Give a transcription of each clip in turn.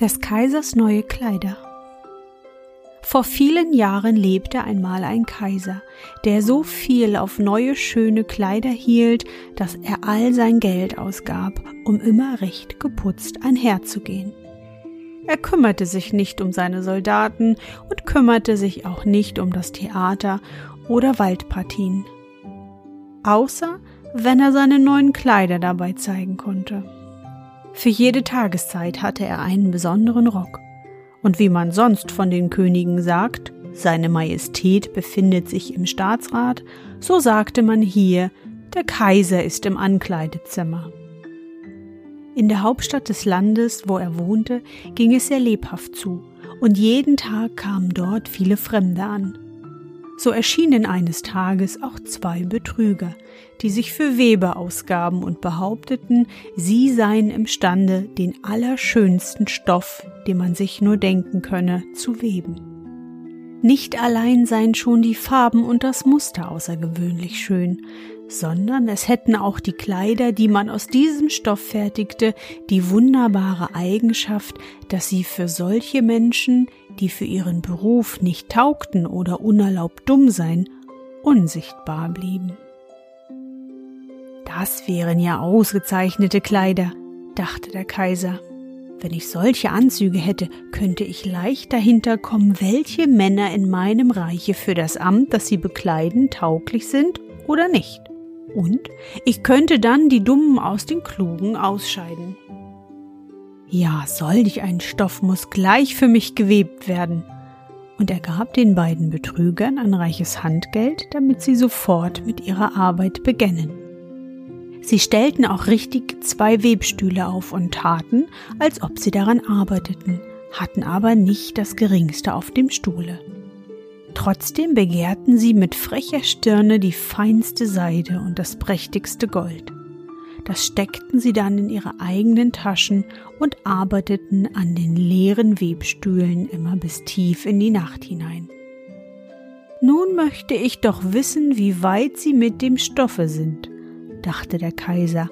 Des Kaisers neue Kleider. Vor vielen Jahren lebte einmal ein Kaiser, der so viel auf neue schöne Kleider hielt, dass er all sein Geld ausgab, um immer recht geputzt einherzugehen. Er kümmerte sich nicht um seine Soldaten und kümmerte sich auch nicht um das Theater oder Waldpartien. Außer wenn er seine neuen Kleider dabei zeigen konnte. Für jede Tageszeit hatte er einen besonderen Rock. Und wie man sonst von den Königen sagt, seine Majestät befindet sich im Staatsrat, so sagte man hier, der Kaiser ist im Ankleidezimmer. In der Hauptstadt des Landes, wo er wohnte, ging es sehr lebhaft zu, und jeden Tag kamen dort viele Fremde an. So erschienen eines Tages auch zwei Betrüger, die sich für Weber ausgaben und behaupteten, sie seien imstande, den allerschönsten Stoff, den man sich nur denken könne, zu weben. Nicht allein seien schon die Farben und das Muster außergewöhnlich schön, sondern es hätten auch die Kleider, die man aus diesem Stoff fertigte, die wunderbare Eigenschaft, dass sie für solche Menschen, die für ihren Beruf nicht taugten oder unerlaubt dumm seien, unsichtbar blieben. Das wären ja ausgezeichnete Kleider, dachte der Kaiser. Wenn ich solche Anzüge hätte, könnte ich leicht dahinter kommen, welche Männer in meinem Reiche für das Amt, das sie bekleiden, tauglich sind oder nicht. Und ich könnte dann die Dummen aus den Klugen ausscheiden. Ja, solch ein Stoff muss gleich für mich gewebt werden. Und er gab den beiden Betrügern ein reiches Handgeld, damit sie sofort mit ihrer Arbeit beginnen. Sie stellten auch richtig zwei Webstühle auf und taten, als ob sie daran arbeiteten, hatten aber nicht das geringste auf dem Stuhle. Trotzdem begehrten sie mit frecher Stirne die feinste Seide und das prächtigste Gold. Das steckten sie dann in ihre eigenen Taschen und arbeiteten an den leeren Webstühlen immer bis tief in die Nacht hinein. Nun möchte ich doch wissen, wie weit sie mit dem Stoffe sind, dachte der Kaiser,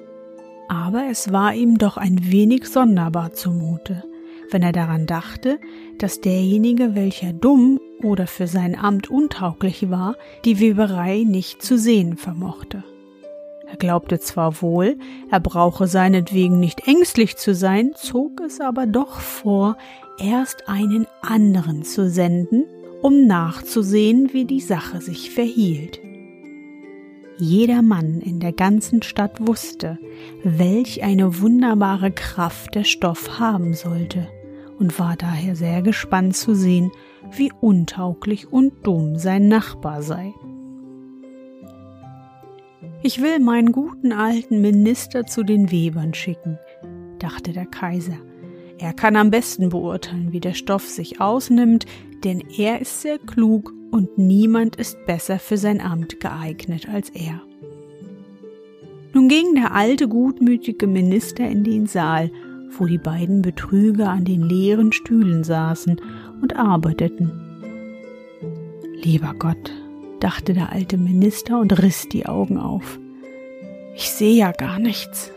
aber es war ihm doch ein wenig sonderbar zumute, wenn er daran dachte, dass derjenige, welcher dumm oder für sein Amt untauglich war, die Weberei nicht zu sehen vermochte. Er glaubte zwar wohl, er brauche seinetwegen nicht ängstlich zu sein, zog es aber doch vor, erst einen anderen zu senden, um nachzusehen, wie die Sache sich verhielt. Jeder Mann in der ganzen Stadt wusste, welch eine wunderbare Kraft der Stoff haben sollte, und war daher sehr gespannt zu sehen, wie untauglich und dumm sein Nachbar sei. Ich will meinen guten alten Minister zu den Webern schicken, dachte der Kaiser. Er kann am besten beurteilen, wie der Stoff sich ausnimmt, denn er ist sehr klug und niemand ist besser für sein Amt geeignet als er. Nun ging der alte gutmütige Minister in den Saal, wo die beiden Betrüger an den leeren Stühlen saßen und arbeiteten. Lieber Gott, dachte der alte Minister und riss die Augen auf. Ich sehe ja gar nichts.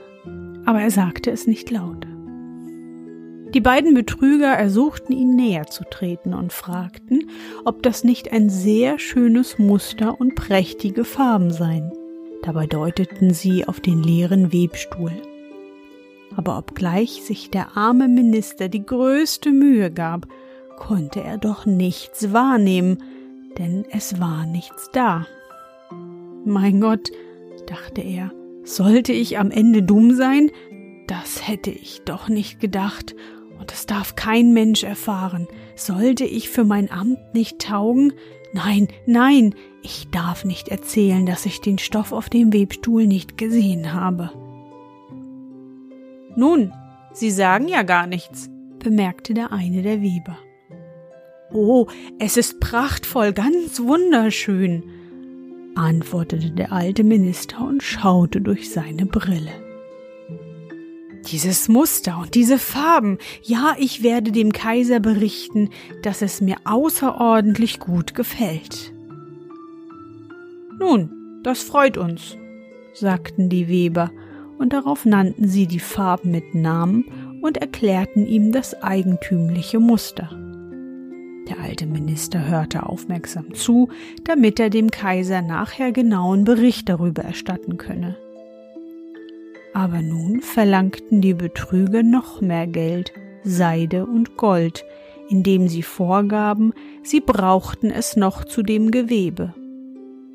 Aber er sagte es nicht laut. Die beiden Betrüger ersuchten ihn näher zu treten und fragten, ob das nicht ein sehr schönes Muster und prächtige Farben seien. Dabei deuteten sie auf den leeren Webstuhl. Aber obgleich sich der arme Minister die größte Mühe gab, konnte er doch nichts wahrnehmen, denn es war nichts da. Mein Gott, dachte er, sollte ich am Ende dumm sein? Das hätte ich doch nicht gedacht, und das darf kein Mensch erfahren. Sollte ich für mein Amt nicht taugen? Nein, nein, ich darf nicht erzählen, dass ich den Stoff auf dem Webstuhl nicht gesehen habe. Nun, Sie sagen ja gar nichts, bemerkte der eine der Weber. Oh, es ist prachtvoll, ganz wunderschön, antwortete der alte Minister und schaute durch seine Brille. Dieses Muster und diese Farben, ja, ich werde dem Kaiser berichten, dass es mir außerordentlich gut gefällt. Nun, das freut uns, sagten die Weber, und darauf nannten sie die Farben mit Namen und erklärten ihm das eigentümliche Muster. Der alte Minister hörte aufmerksam zu, damit er dem Kaiser nachher genauen Bericht darüber erstatten könne. Aber nun verlangten die Betrüger noch mehr Geld, Seide und Gold, indem sie vorgaben, sie brauchten es noch zu dem Gewebe.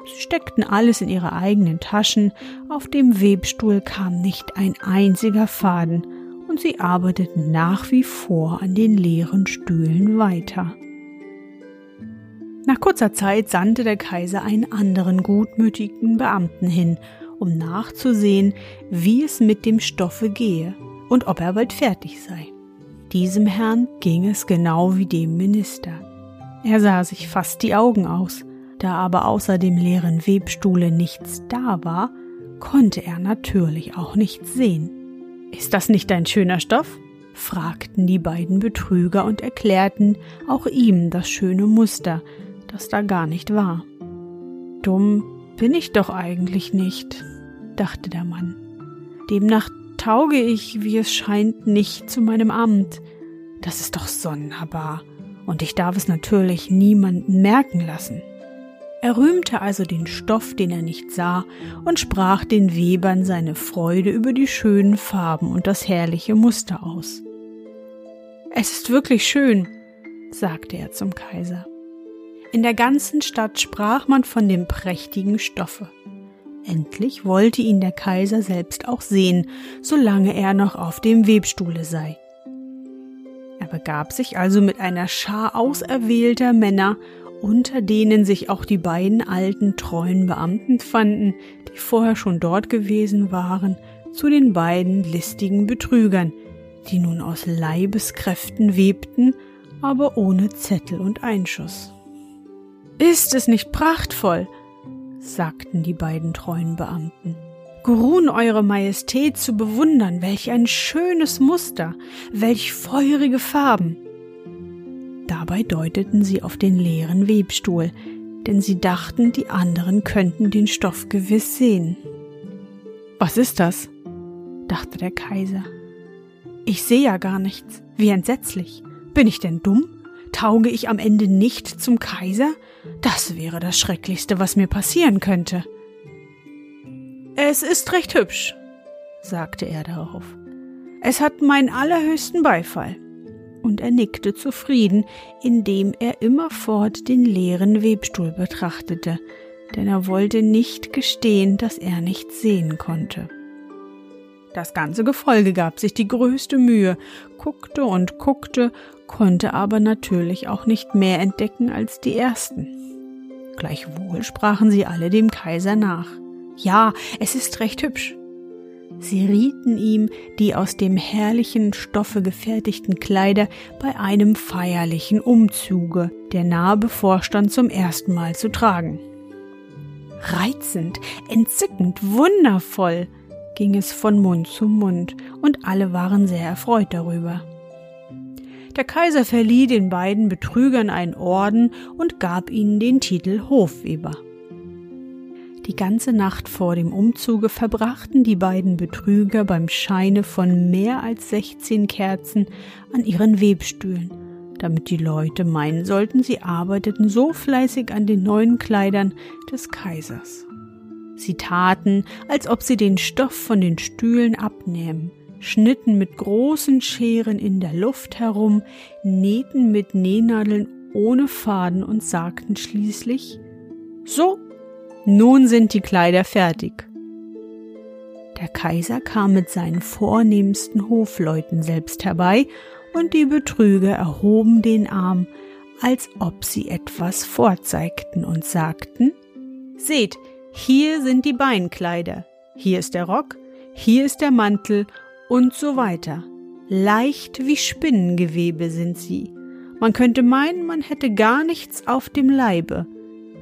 Sie steckten alles in ihre eigenen Taschen, auf dem Webstuhl kam nicht ein einziger Faden, und sie arbeiteten nach wie vor an den leeren Stühlen weiter. Nach kurzer Zeit sandte der Kaiser einen anderen gutmütigen Beamten hin, um nachzusehen, wie es mit dem Stoffe gehe und ob er bald fertig sei. Diesem Herrn ging es genau wie dem Minister. Er sah sich fast die Augen aus, da aber außer dem leeren Webstuhle nichts da war, konnte er natürlich auch nichts sehen. Ist das nicht ein schöner Stoff? fragten die beiden Betrüger und erklärten auch ihm das schöne Muster, das da gar nicht war. Dumm bin ich doch eigentlich nicht, dachte der Mann. Demnach tauge ich, wie es scheint, nicht zu meinem Amt. Das ist doch sonderbar, und ich darf es natürlich niemanden merken lassen. Er rühmte also den Stoff, den er nicht sah, und sprach den Webern seine Freude über die schönen Farben und das herrliche Muster aus. Es ist wirklich schön, sagte er zum Kaiser. In der ganzen Stadt sprach man von dem prächtigen Stoffe. Endlich wollte ihn der Kaiser selbst auch sehen, solange er noch auf dem Webstuhle sei. Er begab sich also mit einer Schar auserwählter Männer, unter denen sich auch die beiden alten treuen Beamten fanden, die vorher schon dort gewesen waren, zu den beiden listigen Betrügern, die nun aus Leibeskräften webten, aber ohne Zettel und Einschuss. Ist es nicht prachtvoll? sagten die beiden treuen Beamten. Geruhen Eure Majestät zu bewundern, welch ein schönes Muster, welch feurige Farben. Dabei deuteten sie auf den leeren Webstuhl, denn sie dachten, die anderen könnten den Stoff gewiss sehen. Was ist das? dachte der Kaiser. Ich sehe ja gar nichts. Wie entsetzlich. Bin ich denn dumm? Tauge ich am Ende nicht zum Kaiser? Das wäre das Schrecklichste, was mir passieren könnte. Es ist recht hübsch, sagte er darauf. Es hat meinen allerhöchsten Beifall. Und er nickte zufrieden, indem er immerfort den leeren Webstuhl betrachtete, denn er wollte nicht gestehen, dass er nichts sehen konnte. Das ganze Gefolge gab sich die größte Mühe, guckte und guckte, konnte aber natürlich auch nicht mehr entdecken als die ersten. Gleichwohl sprachen sie alle dem Kaiser nach. Ja, es ist recht hübsch. Sie rieten ihm, die aus dem herrlichen Stoffe gefertigten Kleider bei einem feierlichen Umzuge, der nahe bevorstand, zum ersten Mal zu tragen. Reizend, entzückend, wundervoll, ging es von Mund zu Mund, und alle waren sehr erfreut darüber. Der Kaiser verlieh den beiden Betrügern einen Orden und gab ihnen den Titel Hofweber. Die ganze Nacht vor dem Umzuge verbrachten die beiden Betrüger beim Scheine von mehr als sechzehn Kerzen an ihren Webstühlen, damit die Leute meinen sollten, sie arbeiteten so fleißig an den neuen Kleidern des Kaisers. Sie taten, als ob sie den Stoff von den Stühlen abnähmen, schnitten mit großen Scheren in der Luft herum, nähten mit Nähnadeln ohne Faden und sagten schließlich So, nun sind die Kleider fertig. Der Kaiser kam mit seinen vornehmsten Hofleuten selbst herbei, und die Betrüger erhoben den Arm, als ob sie etwas vorzeigten und sagten Seht, hier sind die Beinkleider, hier ist der Rock, hier ist der Mantel und so weiter. Leicht wie Spinnengewebe sind sie. Man könnte meinen, man hätte gar nichts auf dem Leibe,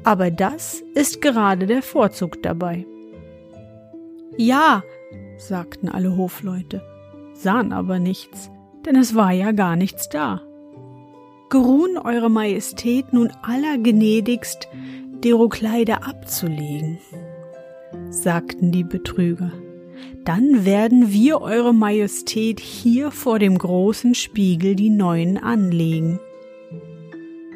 aber das ist gerade der Vorzug dabei. Ja, sagten alle Hofleute, sahen aber nichts, denn es war ja gar nichts da. Geruhen Eure Majestät nun allergnädigst, dero Kleider abzulegen, sagten die Betrüger. Dann werden wir Eure Majestät hier vor dem großen Spiegel die neuen anlegen.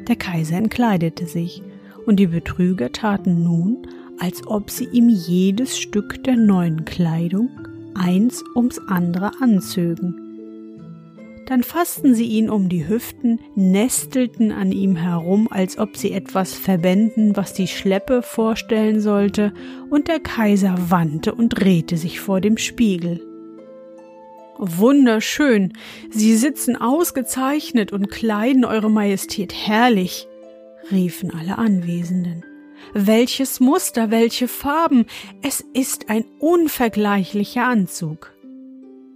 Der Kaiser entkleidete sich, und die Betrüger taten nun, als ob sie ihm jedes Stück der neuen Kleidung eins ums andere anzögen. Dann fassten sie ihn um die Hüften, nestelten an ihm herum, als ob sie etwas verbänden, was die Schleppe vorstellen sollte, und der Kaiser wandte und drehte sich vor dem Spiegel. Wunderschön, Sie sitzen ausgezeichnet und kleiden Eure Majestät herrlich, riefen alle Anwesenden. Welches Muster, welche Farben, es ist ein unvergleichlicher Anzug.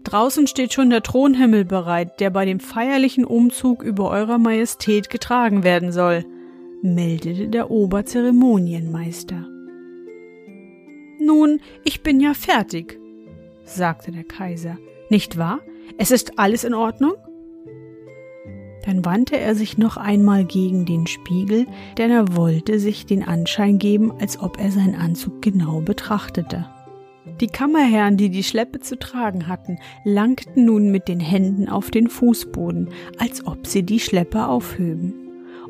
Draußen steht schon der Thronhimmel bereit, der bei dem feierlichen Umzug über Eurer Majestät getragen werden soll, meldete der Oberzeremonienmeister. Nun, ich bin ja fertig, sagte der Kaiser. Nicht wahr? Es ist alles in Ordnung? Dann wandte er sich noch einmal gegen den Spiegel, denn er wollte sich den Anschein geben, als ob er seinen Anzug genau betrachtete. Die Kammerherren, die die Schleppe zu tragen hatten, langten nun mit den Händen auf den Fußboden, als ob sie die Schleppe aufhöben,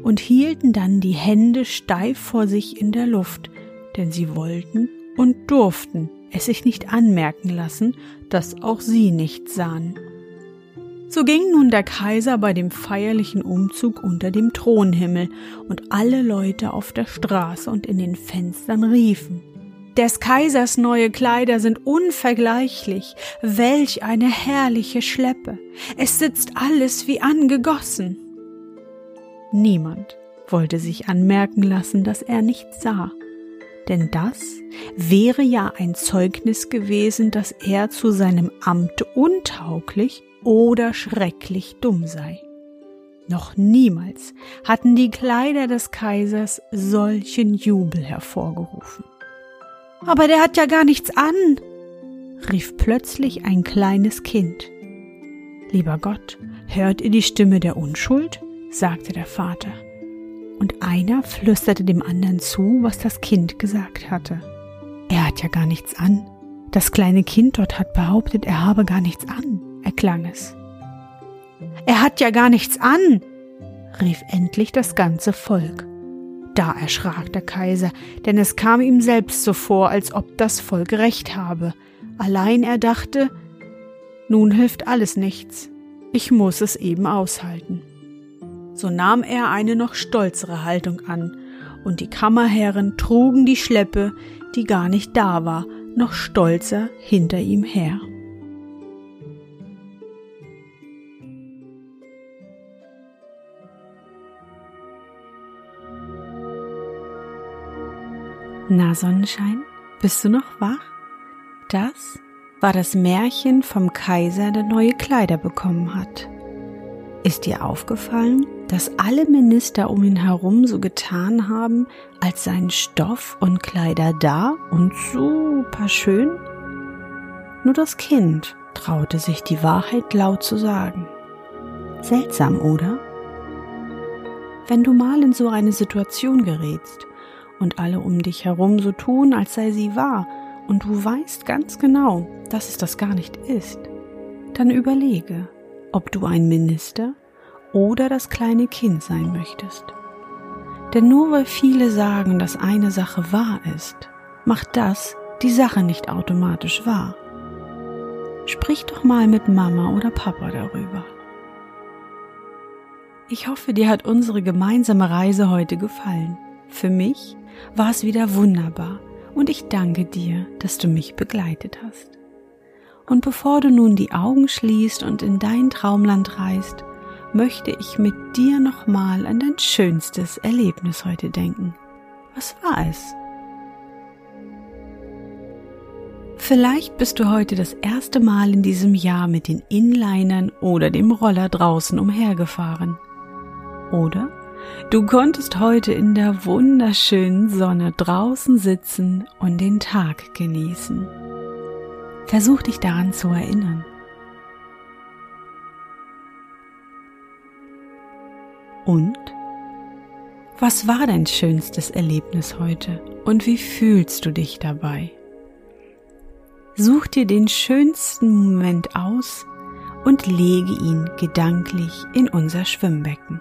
und hielten dann die Hände steif vor sich in der Luft, denn sie wollten und durften es sich nicht anmerken lassen, dass auch sie nichts sahen. So ging nun der Kaiser bei dem feierlichen Umzug unter dem Thronhimmel, und alle Leute auf der Straße und in den Fenstern riefen des Kaisers neue Kleider sind unvergleichlich. Welch eine herrliche Schleppe. Es sitzt alles wie angegossen. Niemand wollte sich anmerken lassen, dass er nichts sah. Denn das wäre ja ein Zeugnis gewesen, dass er zu seinem Amt untauglich oder schrecklich dumm sei. Noch niemals hatten die Kleider des Kaisers solchen Jubel hervorgerufen. Aber der hat ja gar nichts an, rief plötzlich ein kleines Kind. Lieber Gott, hört ihr die Stimme der Unschuld? sagte der Vater. Und einer flüsterte dem anderen zu, was das Kind gesagt hatte. Er hat ja gar nichts an. Das kleine Kind dort hat behauptet, er habe gar nichts an, erklang es. Er hat ja gar nichts an, rief endlich das ganze Volk. Da erschrak der Kaiser, denn es kam ihm selbst so vor, als ob das Volk recht habe. Allein er dachte, nun hilft alles nichts, ich muss es eben aushalten. So nahm er eine noch stolzere Haltung an, und die Kammerherren trugen die Schleppe, die gar nicht da war, noch stolzer hinter ihm her. Na Sonnenschein, bist du noch wach? Das war das Märchen vom Kaiser, der neue Kleider bekommen hat. Ist dir aufgefallen, dass alle Minister um ihn herum so getan haben, als seien Stoff und Kleider da und super schön? Nur das Kind traute sich die Wahrheit laut zu sagen. Seltsam, oder? Wenn du mal in so eine Situation gerätst, und alle um dich herum so tun, als sei sie wahr, und du weißt ganz genau, dass es das gar nicht ist, dann überlege, ob du ein Minister oder das kleine Kind sein möchtest. Denn nur weil viele sagen, dass eine Sache wahr ist, macht das die Sache nicht automatisch wahr. Sprich doch mal mit Mama oder Papa darüber. Ich hoffe, dir hat unsere gemeinsame Reise heute gefallen. Für mich war es wieder wunderbar und ich danke dir, dass du mich begleitet hast. Und bevor du nun die Augen schließt und in dein Traumland reist, möchte ich mit dir nochmal an dein schönstes Erlebnis heute denken. Was war es? Vielleicht bist du heute das erste Mal in diesem Jahr mit den Inlinern oder dem Roller draußen umhergefahren. Oder du konntest heute in der wunderschönen Sonne draußen sitzen und den Tag genießen. Versuch dich daran zu erinnern. Und? Was war dein schönstes Erlebnis heute und wie fühlst du dich dabei? Such dir den schönsten Moment aus und lege ihn gedanklich in unser Schwimmbecken.